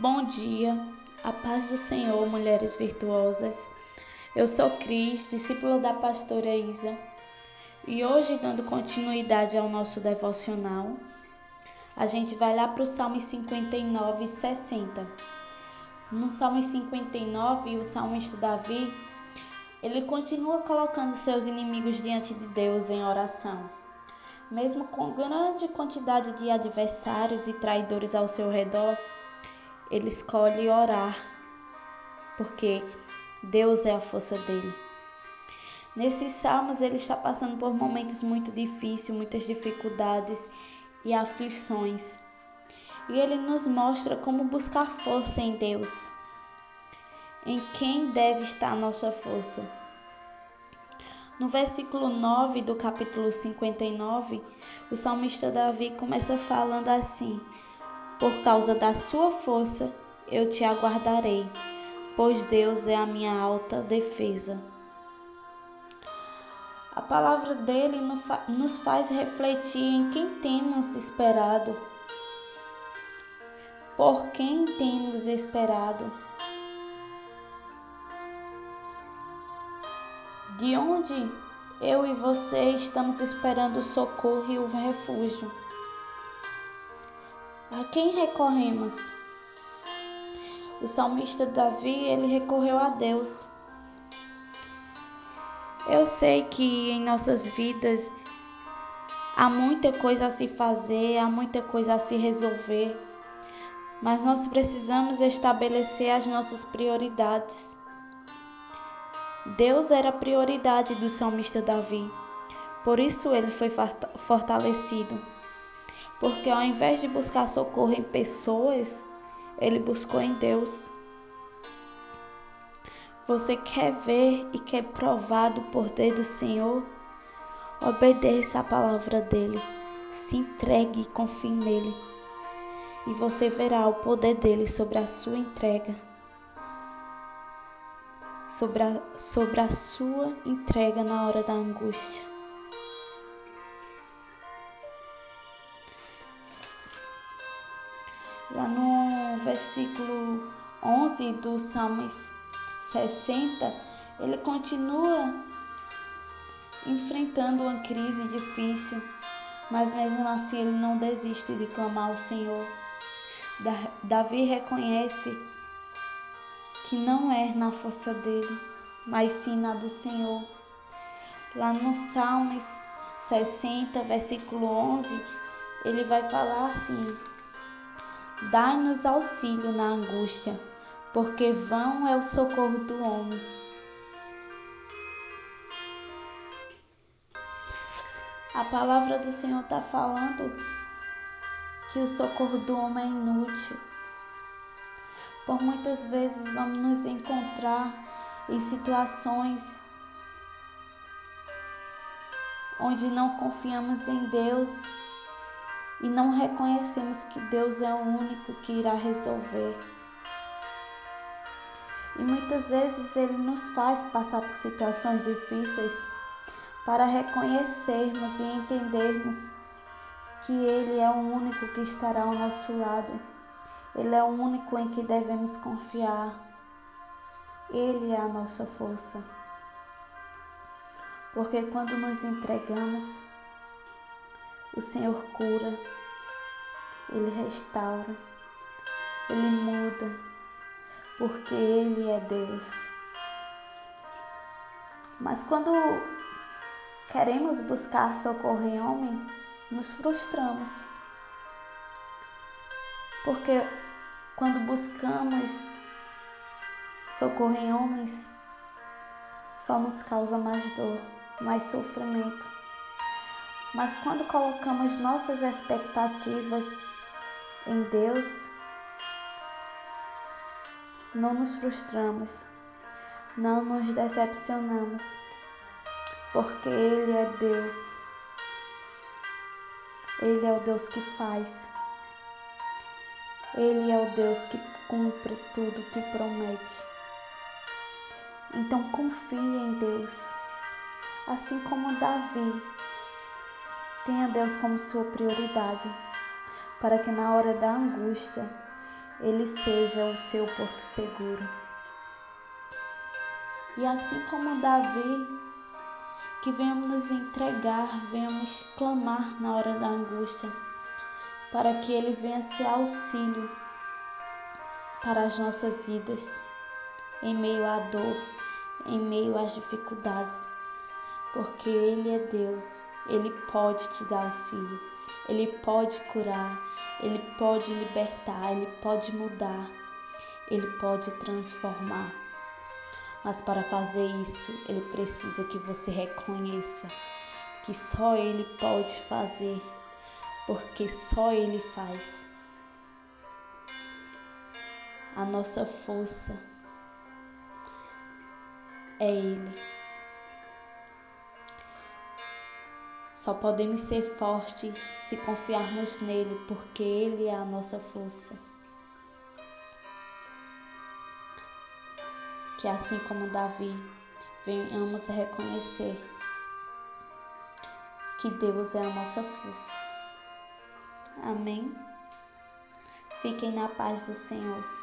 Bom dia, a paz do Senhor, mulheres virtuosas. Eu sou Cris, discípula da pastora Isa, e hoje, dando continuidade ao nosso devocional, a gente vai lá para o Salmo 59 e 60. No Salmo 59, o salmista Davi, ele continua colocando seus inimigos diante de Deus em oração. Mesmo com grande quantidade de adversários e traidores ao seu redor, ele escolhe orar, porque Deus é a força dele. Nesses salmos, ele está passando por momentos muito difíceis, muitas dificuldades e aflições. E ele nos mostra como buscar força em Deus. Em quem deve estar a nossa força? No versículo 9 do capítulo 59, o salmista Davi começa falando assim: por causa da sua força, eu te aguardarei, pois Deus é a minha alta defesa. A palavra dele nos faz refletir em quem temos esperado. Por quem temos esperado? De onde eu e você estamos esperando o socorro e o refúgio? A quem recorremos? O salmista Davi, ele recorreu a Deus. Eu sei que em nossas vidas há muita coisa a se fazer, há muita coisa a se resolver, mas nós precisamos estabelecer as nossas prioridades. Deus era a prioridade do salmista Davi, por isso ele foi fortalecido porque ao invés de buscar socorro em pessoas, ele buscou em Deus. Você quer ver e quer provar do poder do Senhor? Obedeça a palavra dele, se entregue e confie nele, e você verá o poder dele sobre a sua entrega. Sobre a, sobre a sua entrega na hora da angústia. Versículo 11 do Salmos 60, ele continua enfrentando uma crise difícil, mas mesmo assim ele não desiste de clamar ao Senhor. Davi reconhece que não é na força dele, mas sim na do Senhor. Lá no Salmos 60, versículo 11, ele vai falar assim: Dai-nos auxílio na angústia, porque vão é o socorro do homem. A palavra do Senhor está falando que o socorro do homem é inútil. Por muitas vezes vamos nos encontrar em situações onde não confiamos em Deus e não reconhecemos que Deus é o único que irá resolver. E muitas vezes Ele nos faz passar por situações difíceis para reconhecermos e entendermos que Ele é o único que estará ao nosso lado. Ele é o único em que devemos confiar. Ele é a nossa força. Porque quando nos entregamos, o Senhor cura, Ele restaura, Ele muda, porque Ele é Deus. Mas quando queremos buscar socorro em homem, nos frustramos. Porque quando buscamos socorro em homens, só nos causa mais dor, mais sofrimento. Mas quando colocamos nossas expectativas em Deus, não nos frustramos, não nos decepcionamos, porque Ele é Deus. Ele é o Deus que faz. Ele é o Deus que cumpre tudo que promete. Então confie em Deus, assim como Davi Tenha Deus como sua prioridade, para que na hora da angústia Ele seja o seu porto seguro. E assim como Davi, que venhamos nos entregar, venhamos clamar na hora da angústia, para que Ele venha ser auxílio para as nossas vidas, em meio à dor, em meio às dificuldades, porque Ele é Deus, Ele pode te dar auxílio, Ele pode curar, Ele pode libertar, Ele pode mudar, Ele pode transformar. Mas para fazer isso, Ele precisa que você reconheça que só Ele pode fazer, porque só Ele faz. A nossa força é Ele. Só podemos ser fortes se confiarmos nele, porque Ele é a nossa força. Que assim como Davi, venhamos reconhecer que Deus é a nossa força. Amém? Fiquem na paz do Senhor.